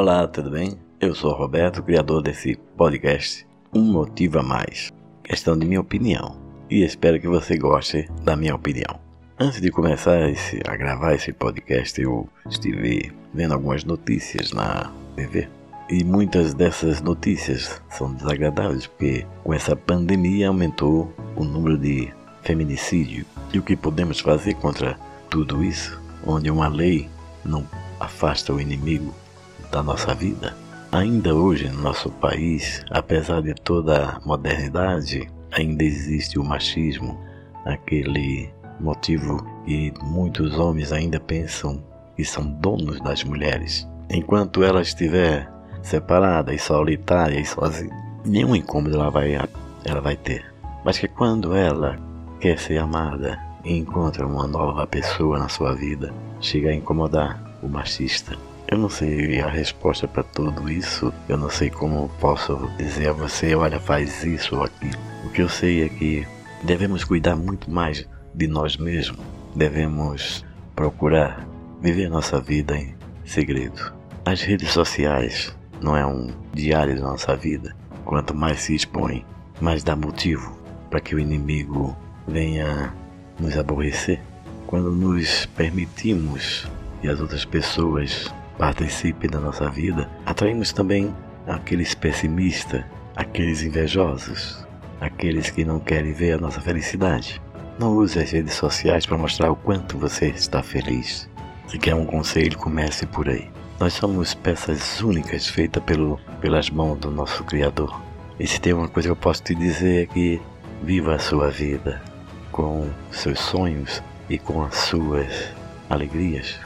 Olá, tudo bem? Eu sou Roberto, criador desse podcast Um Motivo a Mais. Questão de minha opinião. E espero que você goste da minha opinião. Antes de começar esse, a gravar esse podcast, eu estive vendo algumas notícias na TV. E muitas dessas notícias são desagradáveis, porque com essa pandemia aumentou o número de feminicídio. E o que podemos fazer contra tudo isso? Onde uma lei não afasta o inimigo da nossa vida. Ainda hoje no nosso país, apesar de toda a modernidade, ainda existe o machismo, aquele motivo que muitos homens ainda pensam que são donos das mulheres. Enquanto ela estiver separada e solitária e sozinha, nenhum incômodo ela vai, ela vai ter. Mas que quando ela quer ser amada e encontra uma nova pessoa na sua vida, chega a incomodar o machista. Eu não sei a resposta para tudo isso. Eu não sei como posso dizer a você, olha, faz isso ou aquilo. O que eu sei é que devemos cuidar muito mais de nós mesmos. Devemos procurar viver nossa vida em segredo. As redes sociais não é um diário da nossa vida. Quanto mais se expõe, mais dá motivo para que o inimigo venha nos aborrecer. Quando nos permitimos que as outras pessoas participem da nossa vida, atraímos também aqueles pessimistas, aqueles invejosos, aqueles que não querem ver a nossa felicidade. Não use as redes sociais para mostrar o quanto você está feliz. Se quer um conselho, comece por aí. Nós somos peças únicas feitas pelo, pelas mãos do nosso Criador. E se tem uma coisa que eu posso te dizer é que viva a sua vida com seus sonhos e com as suas alegrias,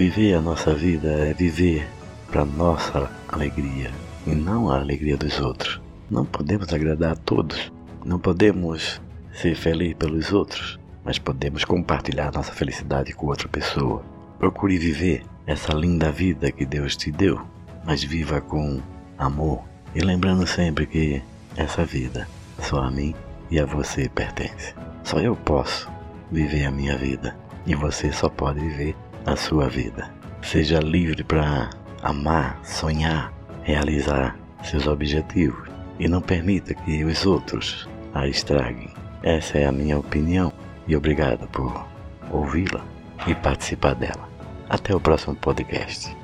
Viver a nossa vida é viver para nossa alegria e não a alegria dos outros. Não podemos agradar a todos, não podemos ser feliz pelos outros, mas podemos compartilhar nossa felicidade com outra pessoa. Procure viver essa linda vida que Deus te deu, mas viva com amor e lembrando sempre que essa vida só a mim e a você pertence. Só eu posso viver a minha vida e você só pode viver a sua vida. Seja livre para amar, sonhar, realizar seus objetivos e não permita que os outros a estraguem. Essa é a minha opinião e obrigado por ouvi-la e participar dela. Até o próximo podcast.